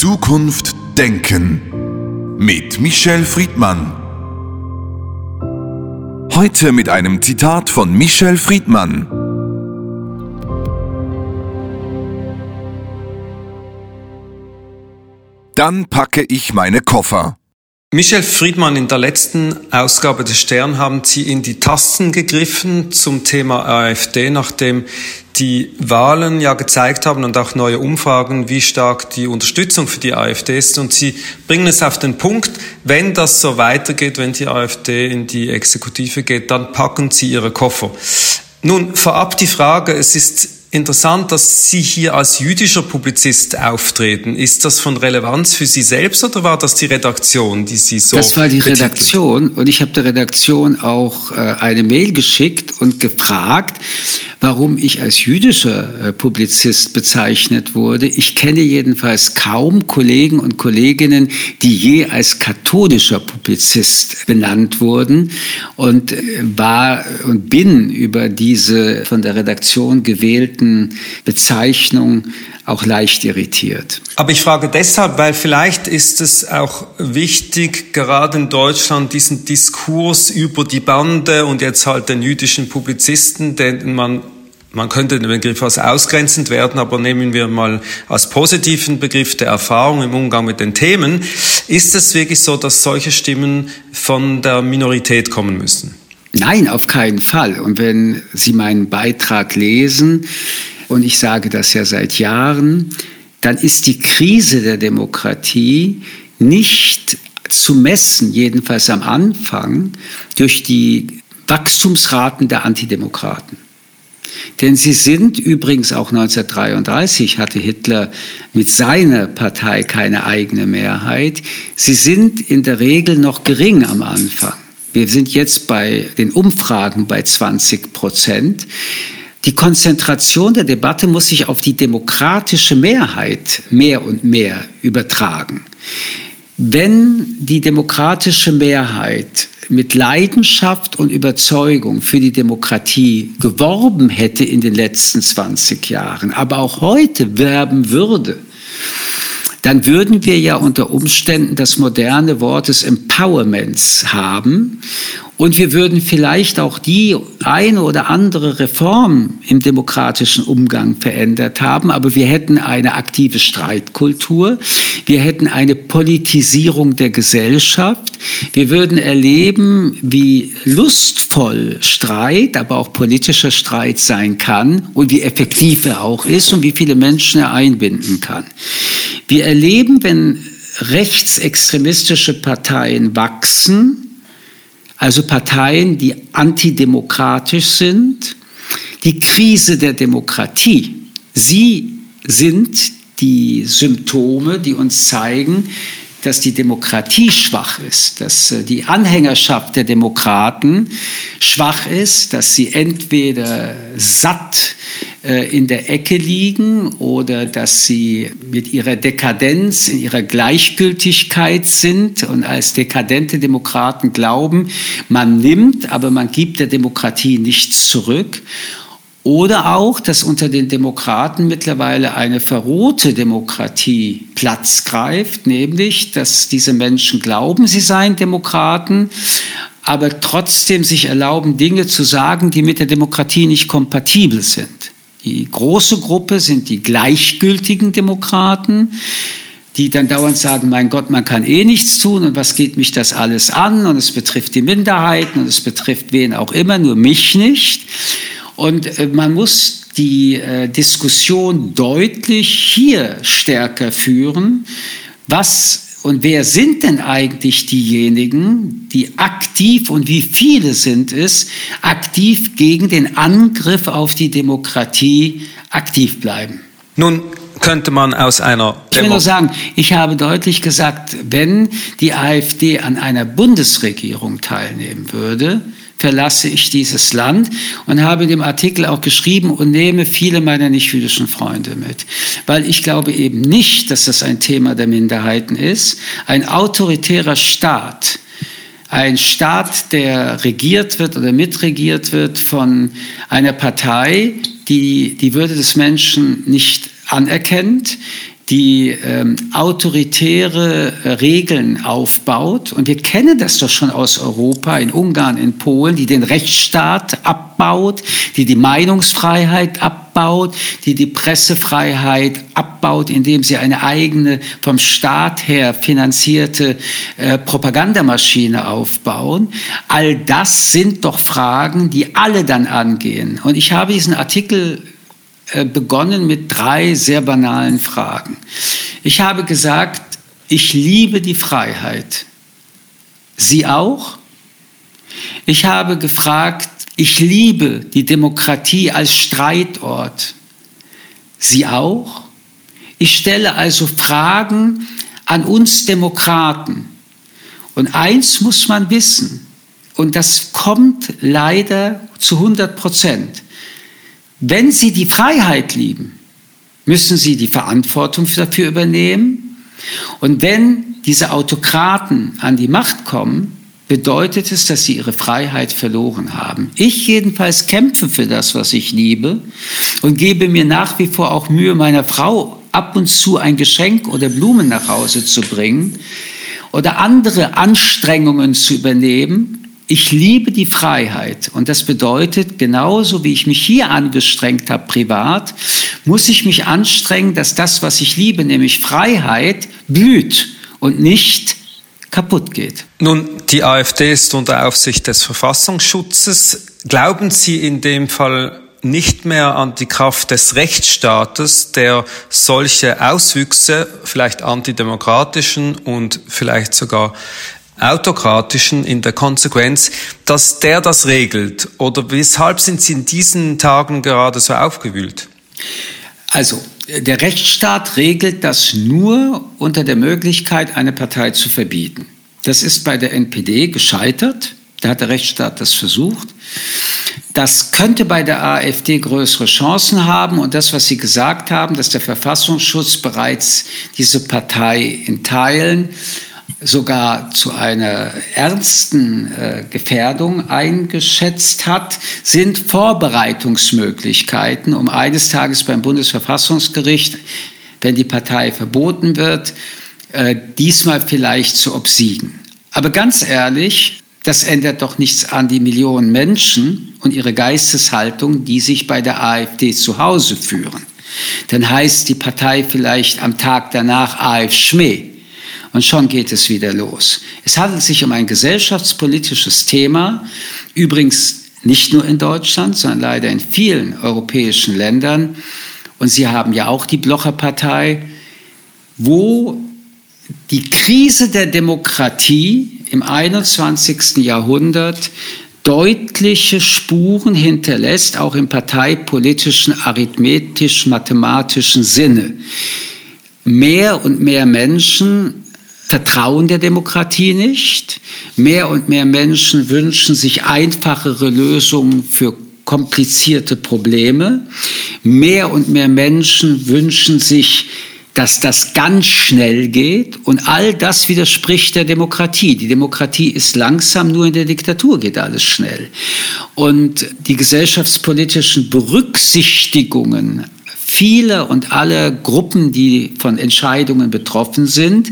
Zukunft denken mit Michel Friedmann. Heute mit einem Zitat von Michel Friedmann. Dann packe ich meine Koffer. Michel Friedmann, in der letzten Ausgabe des Stern haben Sie in die Tasten gegriffen zum Thema AfD, nachdem die Wahlen ja gezeigt haben und auch neue Umfragen, wie stark die Unterstützung für die AfD ist. Und Sie bringen es auf den Punkt, wenn das so weitergeht, wenn die AfD in die Exekutive geht, dann packen Sie Ihre Koffer. Nun, vorab die Frage, es ist interessant, dass Sie hier als jüdischer Publizist auftreten. Ist das von Relevanz für Sie selbst oder war das die Redaktion, die Sie so? Das war die betitelt? Redaktion und ich habe der Redaktion auch äh, eine Mail geschickt und gefragt, warum ich als jüdischer äh, Publizist bezeichnet wurde. Ich kenne jedenfalls kaum Kollegen und Kolleginnen, die je als katholischer Publizist benannt wurden und äh, war und bin über diese von der Redaktion gewählten Bezeichnung auch leicht irritiert. Aber ich frage deshalb, weil vielleicht ist es auch wichtig, gerade in Deutschland diesen Diskurs über die Bande und jetzt halt den jüdischen Publizisten, den man man könnte den Begriff als ausgrenzend werden, aber nehmen wir mal als positiven Begriff der Erfahrung im Umgang mit den Themen. Ist es wirklich so, dass solche Stimmen von der Minorität kommen müssen? Nein, auf keinen Fall. Und wenn Sie meinen Beitrag lesen, und ich sage das ja seit Jahren, dann ist die Krise der Demokratie nicht zu messen, jedenfalls am Anfang, durch die Wachstumsraten der Antidemokraten. Denn sie sind übrigens auch 1933 hatte Hitler mit seiner Partei keine eigene Mehrheit. Sie sind in der Regel noch gering am Anfang. Wir sind jetzt bei den Umfragen bei 20 Prozent. Die Konzentration der Debatte muss sich auf die demokratische Mehrheit mehr und mehr übertragen. Wenn die demokratische Mehrheit mit Leidenschaft und Überzeugung für die Demokratie geworben hätte in den letzten 20 Jahren, aber auch heute werben würde, dann würden wir ja unter Umständen das moderne Wort des Empowerments haben und wir würden vielleicht auch die eine oder andere Reform im demokratischen Umgang verändert haben, aber wir hätten eine aktive Streitkultur, wir hätten eine Politisierung der Gesellschaft, wir würden erleben, wie lustvoll Streit, aber auch politischer Streit sein kann und wie effektiv er auch ist und wie viele Menschen er einbinden kann. Wir erleben, wenn rechtsextremistische Parteien wachsen, also Parteien, die antidemokratisch sind, die Krise der Demokratie. Sie sind die Symptome, die uns zeigen, dass die Demokratie schwach ist, dass äh, die Anhängerschaft der Demokraten schwach ist, dass sie entweder satt äh, in der Ecke liegen oder dass sie mit ihrer Dekadenz, in ihrer Gleichgültigkeit sind und als dekadente Demokraten glauben, man nimmt, aber man gibt der Demokratie nichts zurück. Oder auch, dass unter den Demokraten mittlerweile eine verrohte Demokratie Platz greift, nämlich, dass diese Menschen glauben, sie seien Demokraten, aber trotzdem sich erlauben, Dinge zu sagen, die mit der Demokratie nicht kompatibel sind. Die große Gruppe sind die gleichgültigen Demokraten, die dann dauernd sagen, mein Gott, man kann eh nichts tun und was geht mich das alles an und es betrifft die Minderheiten und es betrifft wen auch immer, nur mich nicht. Und äh, man muss die äh, Diskussion deutlich hier stärker führen. Was und wer sind denn eigentlich diejenigen, die aktiv und wie viele sind es, aktiv gegen den Angriff auf die Demokratie aktiv bleiben? Nun könnte man aus einer Demo Ich will nur sagen, ich habe deutlich gesagt, wenn die AfD an einer Bundesregierung teilnehmen würde, verlasse ich dieses Land und habe in dem Artikel auch geschrieben und nehme viele meiner nicht-jüdischen Freunde mit. Weil ich glaube eben nicht, dass das ein Thema der Minderheiten ist. Ein autoritärer Staat, ein Staat, der regiert wird oder mitregiert wird von einer Partei, die die Würde des Menschen nicht anerkennt, die ähm, autoritäre Regeln aufbaut. Und wir kennen das doch schon aus Europa, in Ungarn, in Polen, die den Rechtsstaat abbaut, die die Meinungsfreiheit abbaut, die die Pressefreiheit abbaut, indem sie eine eigene vom Staat her finanzierte äh, Propagandamaschine aufbauen. All das sind doch Fragen, die alle dann angehen. Und ich habe diesen Artikel äh, begonnen mit drei sehr banalen Fragen. Ich habe gesagt, ich liebe die Freiheit. Sie auch? Ich habe gefragt, ich liebe die Demokratie als Streitort. Sie auch? Ich stelle also Fragen an uns Demokraten. Und eins muss man wissen, und das kommt leider zu 100 Prozent. Wenn Sie die Freiheit lieben, müssen Sie die Verantwortung dafür übernehmen. Und wenn diese Autokraten an die Macht kommen, bedeutet es, dass sie ihre Freiheit verloren haben. Ich jedenfalls kämpfe für das, was ich liebe und gebe mir nach wie vor auch Mühe, meiner Frau ab und zu ein Geschenk oder Blumen nach Hause zu bringen oder andere Anstrengungen zu übernehmen, ich liebe die Freiheit und das bedeutet, genauso wie ich mich hier angestrengt habe privat, muss ich mich anstrengen, dass das, was ich liebe, nämlich Freiheit, blüht und nicht kaputt geht. Nun, die AfD ist unter Aufsicht des Verfassungsschutzes. Glauben Sie in dem Fall nicht mehr an die Kraft des Rechtsstaates, der solche Auswüchse, vielleicht antidemokratischen und vielleicht sogar autokratischen in der Konsequenz, dass der das regelt? Oder weshalb sind Sie in diesen Tagen gerade so aufgewühlt? Also, der Rechtsstaat regelt das nur unter der Möglichkeit, eine Partei zu verbieten. Das ist bei der NPD gescheitert. Da hat der Rechtsstaat das versucht. Das könnte bei der AfD größere Chancen haben. Und das, was Sie gesagt haben, dass der Verfassungsschutz bereits diese Partei in Teilen sogar zu einer ernsten äh, Gefährdung eingeschätzt hat, sind Vorbereitungsmöglichkeiten, um eines Tages beim Bundesverfassungsgericht, wenn die Partei verboten wird, äh, diesmal vielleicht zu obsiegen. Aber ganz ehrlich, das ändert doch nichts an die Millionen Menschen und ihre Geisteshaltung, die sich bei der AfD zu Hause führen. Dann heißt die Partei vielleicht am Tag danach AF Schmäh und schon geht es wieder los. Es handelt sich um ein gesellschaftspolitisches Thema, übrigens nicht nur in Deutschland, sondern leider in vielen europäischen Ländern. Und Sie haben ja auch die Blocherpartei, wo die Krise der Demokratie im 21. Jahrhundert deutliche Spuren hinterlässt, auch im parteipolitischen, arithmetisch-mathematischen Sinne. Mehr und mehr Menschen vertrauen der Demokratie nicht. Mehr und mehr Menschen wünschen sich einfachere Lösungen für komplizierte Probleme. Mehr und mehr Menschen wünschen sich, dass das ganz schnell geht. Und all das widerspricht der Demokratie. Die Demokratie ist langsam, nur in der Diktatur geht alles schnell. Und die gesellschaftspolitischen Berücksichtigungen viele und alle Gruppen, die von Entscheidungen betroffen sind,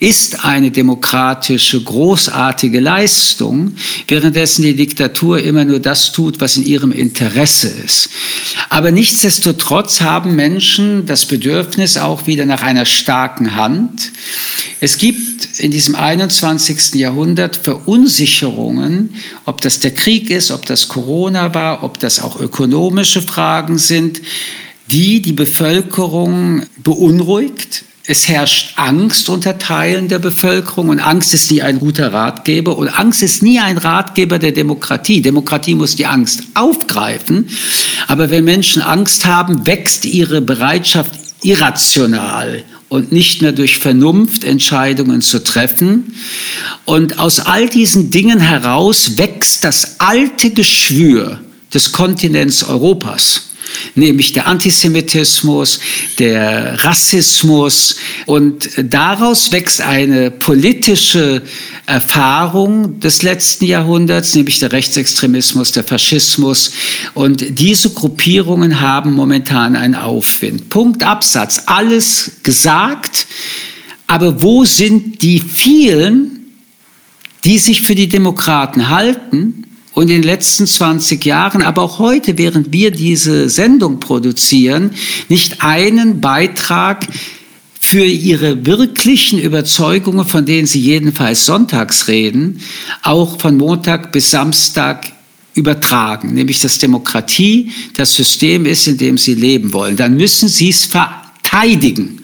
ist eine demokratische, großartige Leistung, währenddessen die Diktatur immer nur das tut, was in ihrem Interesse ist. Aber nichtsdestotrotz haben Menschen das Bedürfnis auch wieder nach einer starken Hand. Es gibt in diesem 21. Jahrhundert Verunsicherungen, ob das der Krieg ist, ob das Corona war, ob das auch ökonomische Fragen sind die die Bevölkerung beunruhigt. Es herrscht Angst unter Teilen der Bevölkerung und Angst ist nie ein guter Ratgeber und Angst ist nie ein Ratgeber der Demokratie. Demokratie muss die Angst aufgreifen, aber wenn Menschen Angst haben, wächst ihre Bereitschaft irrational und nicht mehr durch Vernunft Entscheidungen zu treffen. Und aus all diesen Dingen heraus wächst das alte Geschwür des Kontinents Europas nämlich der Antisemitismus, der Rassismus. Und daraus wächst eine politische Erfahrung des letzten Jahrhunderts, nämlich der Rechtsextremismus, der Faschismus. Und diese Gruppierungen haben momentan einen Aufwind. Punkt Absatz. Alles gesagt. Aber wo sind die vielen, die sich für die Demokraten halten und in den letzten 20 Jahren, aber auch heute, während wir diese Sendung produzieren, nicht einen Beitrag für ihre wirklichen Überzeugungen, von denen sie jedenfalls sonntags reden, auch von Montag bis Samstag übertragen, nämlich dass Demokratie das System ist, in dem sie leben wollen. Dann müssen sie es verteidigen.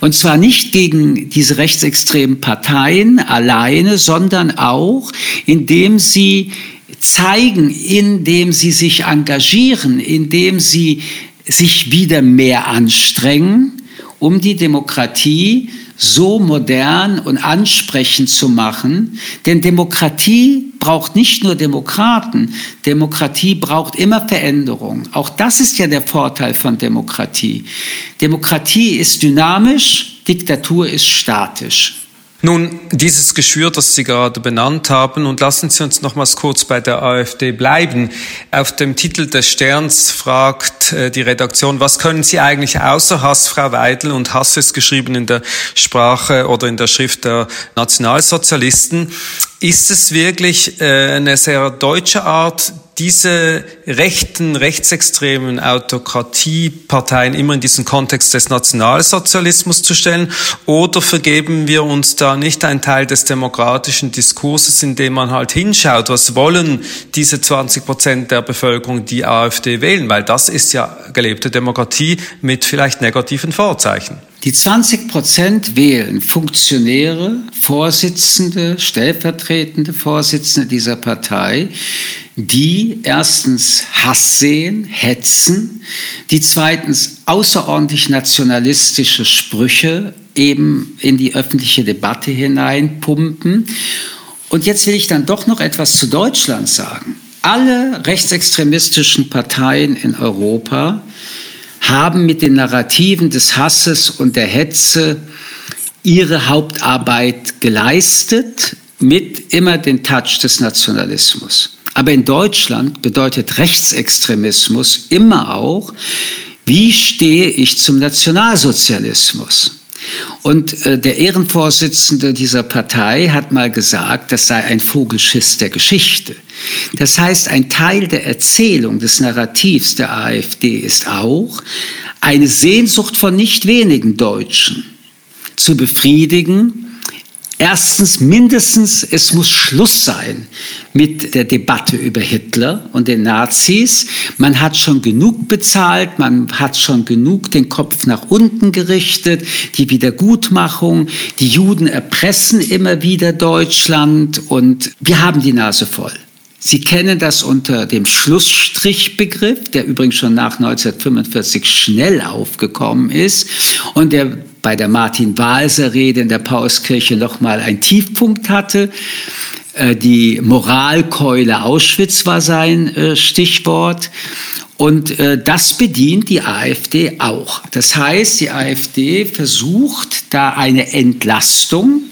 Und zwar nicht gegen diese rechtsextremen Parteien alleine, sondern auch, indem sie zeigen, indem sie sich engagieren, indem sie sich wieder mehr anstrengen, um die Demokratie so modern und ansprechend zu machen. Denn Demokratie braucht nicht nur Demokraten, Demokratie braucht immer Veränderung. Auch das ist ja der Vorteil von Demokratie. Demokratie ist dynamisch, Diktatur ist statisch. Nun, dieses Geschwür, das Sie gerade benannt haben, und lassen Sie uns nochmals kurz bei der AfD bleiben. Auf dem Titel des Sterns fragt äh, die Redaktion, was können Sie eigentlich außer Hass, Frau Weidel, und Hass ist geschrieben in der Sprache oder in der Schrift der Nationalsozialisten. Ist es wirklich äh, eine sehr deutsche Art, diese rechten, rechtsextremen Autokratieparteien immer in diesen Kontext des Nationalsozialismus zu stellen? Oder vergeben wir uns da nicht einen Teil des demokratischen Diskurses, indem man halt hinschaut, was wollen diese 20 Prozent der Bevölkerung die AfD wählen? Weil das ist ja gelebte Demokratie mit vielleicht negativen Vorzeichen. Die 20 Prozent wählen Funktionäre, Vorsitzende, stellvertretende Vorsitzende dieser Partei, die erstens Hass sehen, hetzen, die zweitens außerordentlich nationalistische Sprüche eben in die öffentliche Debatte hineinpumpen. Und jetzt will ich dann doch noch etwas zu Deutschland sagen. Alle rechtsextremistischen Parteien in Europa haben mit den Narrativen des Hasses und der Hetze ihre Hauptarbeit geleistet, mit immer den Touch des Nationalismus. Aber in Deutschland bedeutet Rechtsextremismus immer auch, wie stehe ich zum Nationalsozialismus? Und äh, der Ehrenvorsitzende dieser Partei hat mal gesagt, das sei ein Vogelschiss der Geschichte. Das heißt, ein Teil der Erzählung des Narrativs der AfD ist auch eine Sehnsucht von nicht wenigen Deutschen zu befriedigen, Erstens, mindestens, es muss Schluss sein mit der Debatte über Hitler und den Nazis. Man hat schon genug bezahlt, man hat schon genug den Kopf nach unten gerichtet, die Wiedergutmachung, die Juden erpressen immer wieder Deutschland und wir haben die Nase voll. Sie kennen das unter dem Schlussstrichbegriff, der übrigens schon nach 1945 schnell aufgekommen ist und der bei der Martin-Walser-Rede in der Pauskirche nochmal einen Tiefpunkt hatte. Äh, die Moralkeule Auschwitz war sein äh, Stichwort. Und äh, das bedient die AfD auch. Das heißt, die AfD versucht da eine Entlastung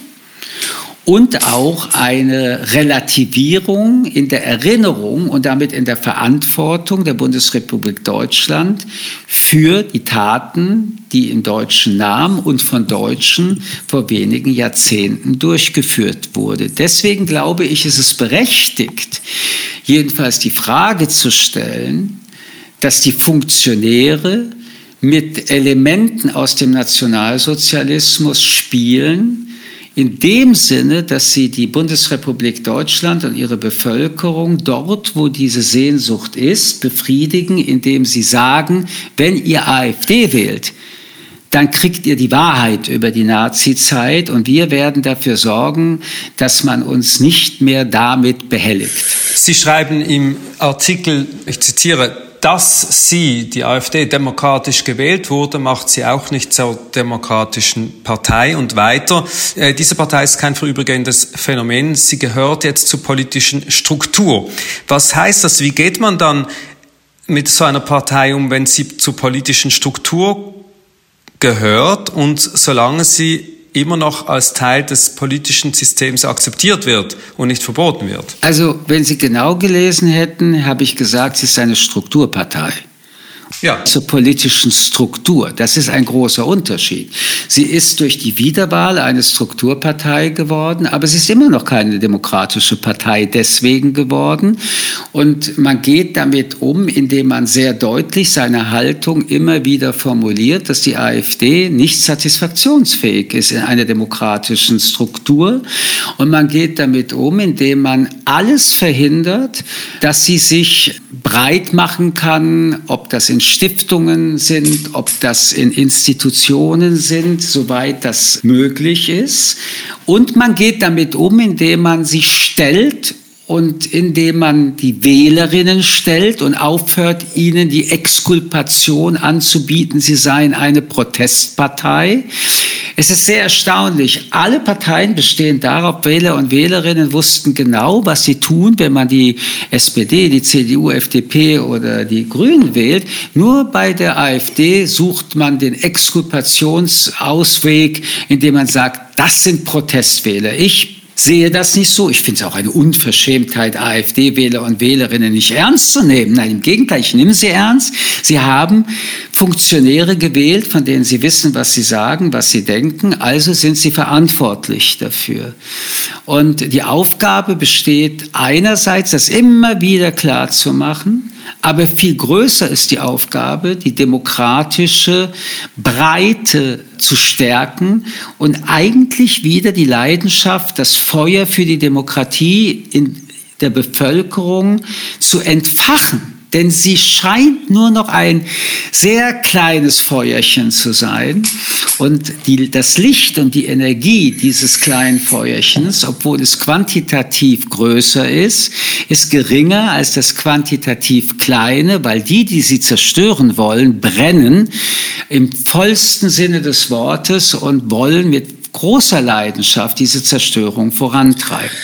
und auch eine Relativierung in der Erinnerung und damit in der Verantwortung der Bundesrepublik Deutschland für die Taten, die im deutschen Namen und von Deutschen vor wenigen Jahrzehnten durchgeführt wurde. Deswegen glaube ich, ist es berechtigt, jedenfalls die Frage zu stellen, dass die Funktionäre mit Elementen aus dem Nationalsozialismus spielen, in dem Sinne, dass sie die Bundesrepublik Deutschland und ihre Bevölkerung dort, wo diese Sehnsucht ist, befriedigen, indem sie sagen, wenn ihr AfD wählt, dann kriegt ihr die Wahrheit über die Nazi-Zeit und wir werden dafür sorgen, dass man uns nicht mehr damit behelligt. Sie schreiben im Artikel, ich zitiere, dass sie, die AfD, demokratisch gewählt wurde, macht sie auch nicht zur demokratischen Partei. Und weiter, äh, diese Partei ist kein vorübergehendes Phänomen, sie gehört jetzt zur politischen Struktur. Was heißt das? Wie geht man dann mit so einer Partei um, wenn sie zur politischen Struktur gehört und solange sie immer noch als Teil des politischen Systems akzeptiert wird und nicht verboten wird. Also, wenn Sie genau gelesen hätten, habe ich gesagt, sie ist eine Strukturpartei ja. zur politischen Struktur. Das ist ein großer Unterschied. Sie ist durch die Wiederwahl eine Strukturpartei geworden, aber sie ist immer noch keine demokratische Partei deswegen geworden. Und man geht damit um, indem man sehr deutlich seine Haltung immer wieder formuliert, dass die AfD nicht satisfaktionsfähig ist in einer demokratischen Struktur. Und man geht damit um, indem man alles verhindert, dass sie sich breit machen kann, ob das in Stiftungen sind, ob das in Institutionen sind, soweit das möglich ist. Und man geht damit um, indem man sich stellt und indem man die Wählerinnen stellt und aufhört, ihnen die Exkulpation anzubieten, sie seien eine Protestpartei. Es ist sehr erstaunlich. Alle Parteien bestehen darauf, Wähler und Wählerinnen wussten genau, was sie tun, wenn man die SPD, die CDU, FDP oder die Grünen wählt. Nur bei der AfD sucht man den Exkulpationsausweg, indem man sagt, das sind Protestwähler. Ich sehe das nicht so. Ich finde es auch eine Unverschämtheit, AfD-Wähler und Wählerinnen nicht ernst zu nehmen. Nein, im Gegenteil, ich nehme sie ernst. Sie haben Funktionäre gewählt, von denen sie wissen, was sie sagen, was sie denken. Also sind sie verantwortlich dafür. Und die Aufgabe besteht einerseits, das immer wieder klar zu machen, aber viel größer ist die Aufgabe, die demokratische Breite zu stärken und eigentlich wieder die Leidenschaft, das Feuer für die Demokratie in der Bevölkerung zu entfachen denn sie scheint nur noch ein sehr kleines Feuerchen zu sein. Und die, das Licht und die Energie dieses kleinen Feuerchens, obwohl es quantitativ größer ist, ist geringer als das quantitativ kleine, weil die, die sie zerstören wollen, brennen im vollsten Sinne des Wortes und wollen mit großer Leidenschaft diese Zerstörung vorantreiben.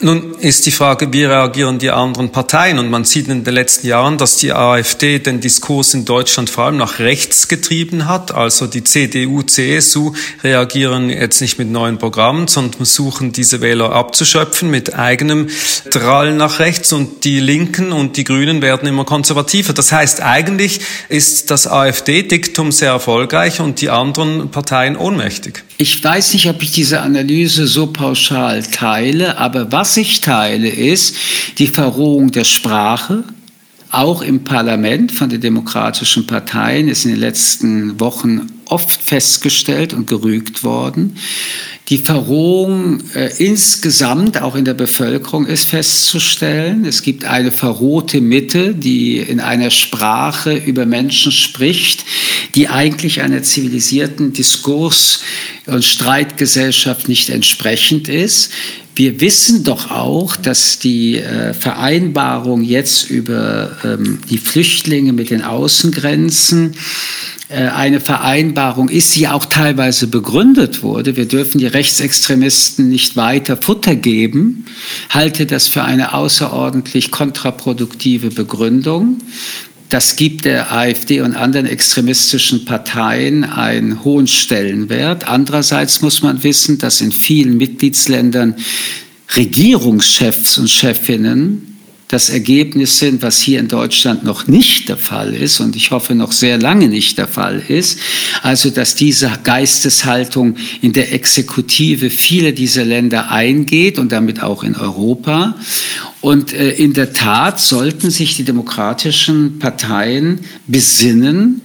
Nun ist die Frage, wie reagieren die anderen Parteien? Und man sieht in den letzten Jahren, dass die AfD den Diskurs in Deutschland vor allem nach rechts getrieben hat. Also die CDU, CSU reagieren jetzt nicht mit neuen Programmen, sondern versuchen, diese Wähler abzuschöpfen mit eigenem Drall nach rechts. Und die Linken und die Grünen werden immer konservativer. Das heißt, eigentlich ist das AfD-Diktum sehr erfolgreich und die anderen Parteien ohnmächtig. Ich weiß nicht, ob ich diese Analyse so pauschal teile, aber was ich teile, ist die Verrohung der Sprache. Auch im Parlament von den demokratischen Parteien ist in den letzten Wochen oft festgestellt und gerügt worden. Die Verrohung äh, insgesamt auch in der Bevölkerung ist festzustellen. Es gibt eine verrohte Mitte, die in einer Sprache über Menschen spricht, die eigentlich einer zivilisierten Diskurs- und Streitgesellschaft nicht entsprechend ist. Wir wissen doch auch, dass die äh, Vereinbarung jetzt über ähm, die Flüchtlinge mit den Außengrenzen äh, eine Vereinbarung ist, die auch teilweise begründet wurde. Wir dürfen die Rechtsextremisten nicht weiter Futter geben. Halte das für eine außerordentlich kontraproduktive Begründung. Das gibt der AfD und anderen extremistischen Parteien einen hohen Stellenwert. Andererseits muss man wissen, dass in vielen Mitgliedsländern Regierungschefs und Chefinnen das Ergebnis sind, was hier in Deutschland noch nicht der Fall ist und ich hoffe noch sehr lange nicht der Fall ist. Also, dass diese Geisteshaltung in der Exekutive viele dieser Länder eingeht und damit auch in Europa. Und äh, in der Tat sollten sich die demokratischen Parteien besinnen,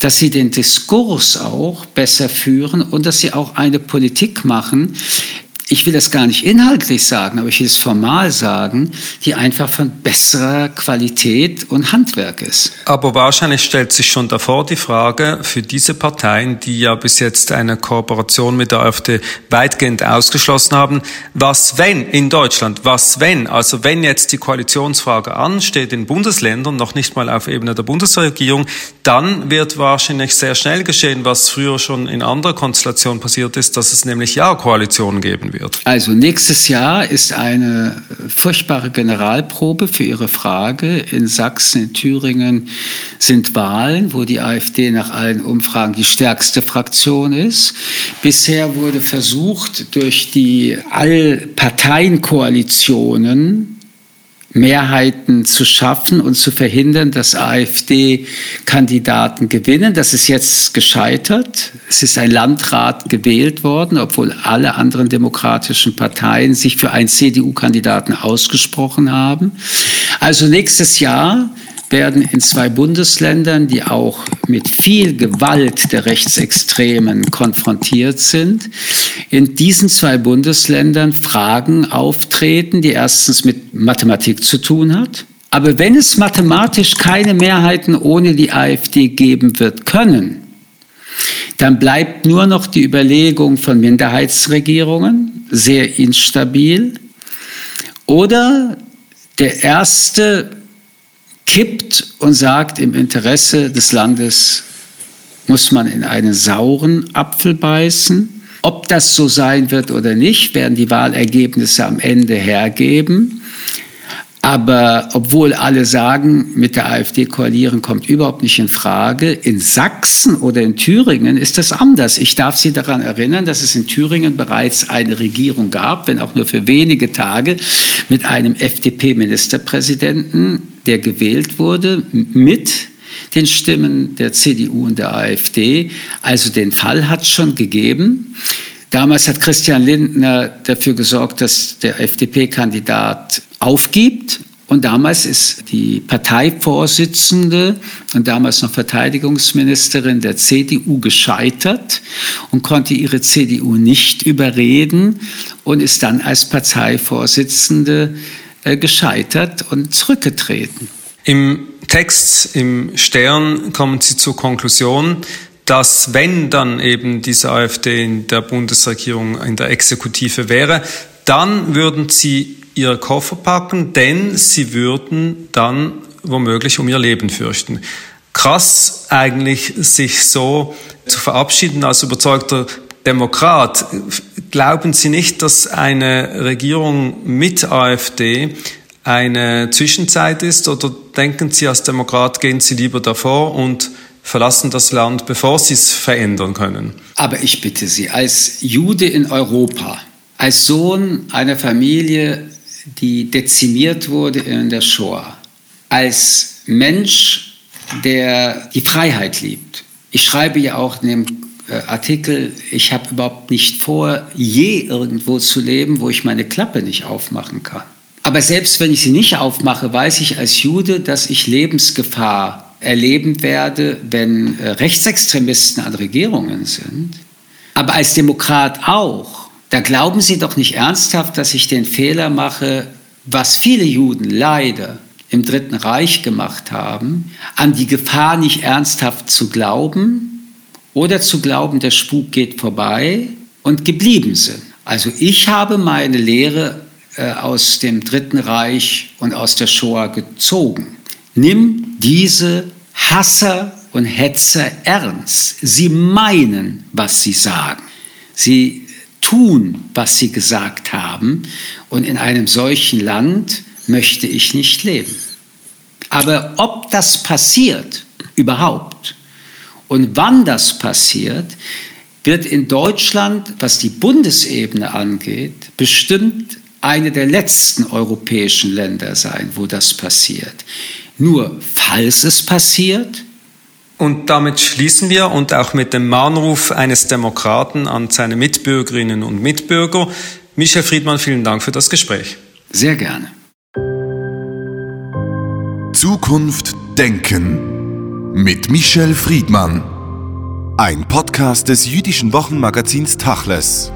dass sie den Diskurs auch besser führen und dass sie auch eine Politik machen, ich will das gar nicht inhaltlich sagen, aber ich will es formal sagen, die einfach von besserer Qualität und Handwerk ist. Aber wahrscheinlich stellt sich schon davor die Frage für diese Parteien, die ja bis jetzt eine Kooperation mit der AfD weitgehend ausgeschlossen haben, was wenn in Deutschland, was wenn, also wenn jetzt die Koalitionsfrage ansteht in Bundesländern, noch nicht mal auf Ebene der Bundesregierung, dann wird wahrscheinlich sehr schnell geschehen, was früher schon in anderer Konstellation passiert ist, dass es nämlich Ja-Koalitionen geben wird wird? Also nächstes Jahr ist eine furchtbare Generalprobe für Ihre Frage. In Sachsen, in Thüringen sind Wahlen, wo die AfD nach allen Umfragen die stärkste Fraktion ist. Bisher wurde versucht, durch die Allparteienkoalitionen Mehrheiten zu schaffen und zu verhindern, dass AfD-Kandidaten gewinnen. Das ist jetzt gescheitert. Es ist ein Landrat gewählt worden, obwohl alle anderen demokratischen Parteien sich für einen CDU-Kandidaten ausgesprochen haben. Also nächstes Jahr werden in zwei Bundesländern, die auch mit viel Gewalt der Rechtsextremen konfrontiert sind, in diesen zwei Bundesländern Fragen auftreten, die erstens mit Mathematik zu tun hat. Aber wenn es mathematisch keine Mehrheiten ohne die AfD geben wird können, dann bleibt nur noch die Überlegung von Minderheitsregierungen, sehr instabil, oder der erste kippt und sagt, im Interesse des Landes muss man in einen sauren Apfel beißen. Ob das so sein wird oder nicht, werden die Wahlergebnisse am Ende hergeben. Aber obwohl alle sagen, mit der AfD koalieren kommt überhaupt nicht in Frage, in Sachsen oder in Thüringen ist das anders. Ich darf Sie daran erinnern, dass es in Thüringen bereits eine Regierung gab, wenn auch nur für wenige Tage, mit einem FDP-Ministerpräsidenten, der gewählt wurde, mit den Stimmen der CDU und der AfD. Also den Fall hat es schon gegeben. Damals hat Christian Lindner dafür gesorgt, dass der FDP-Kandidat aufgibt. Und damals ist die Parteivorsitzende und damals noch Verteidigungsministerin der CDU gescheitert und konnte ihre CDU nicht überreden und ist dann als Parteivorsitzende äh, gescheitert und zurückgetreten. Im Text im Stern kommen Sie zur Konklusion, dass wenn dann eben diese AfD in der Bundesregierung, in der Exekutive wäre, dann würden sie ihre Koffer packen, denn sie würden dann womöglich um ihr Leben fürchten. Krass eigentlich, sich so zu verabschieden als überzeugter Demokrat. Glauben Sie nicht, dass eine Regierung mit AfD eine Zwischenzeit ist oder denken Sie als Demokrat, gehen Sie lieber davor und verlassen das Land, bevor sie es verändern können. Aber ich bitte Sie, als Jude in Europa, als Sohn einer Familie, die dezimiert wurde in der Shoah, als Mensch, der die Freiheit liebt. Ich schreibe ja auch in dem äh, Artikel, ich habe überhaupt nicht vor, je irgendwo zu leben, wo ich meine Klappe nicht aufmachen kann. Aber selbst wenn ich sie nicht aufmache, weiß ich als Jude, dass ich Lebensgefahr erleben werde, wenn äh, Rechtsextremisten an Regierungen sind, aber als Demokrat auch, da glauben Sie doch nicht ernsthaft, dass ich den Fehler mache, was viele Juden leider im Dritten Reich gemacht haben, an die Gefahr nicht ernsthaft zu glauben oder zu glauben, der Spuk geht vorbei und geblieben sind. Also ich habe meine Lehre äh, aus dem Dritten Reich und aus der Shoah gezogen. Nimm diese Hasser und Hetzer ernst. Sie meinen, was sie sagen. Sie tun, was sie gesagt haben. Und in einem solchen Land möchte ich nicht leben. Aber ob das passiert überhaupt und wann das passiert, wird in Deutschland, was die Bundesebene angeht, bestimmt eine der letzten europäischen Länder sein, wo das passiert. Nur falls es passiert. Und damit schließen wir und auch mit dem Mahnruf eines Demokraten an seine Mitbürgerinnen und Mitbürger. Michel Friedmann, vielen Dank für das Gespräch. Sehr gerne. Zukunft Denken mit Michel Friedmann. Ein Podcast des jüdischen Wochenmagazins Tachles.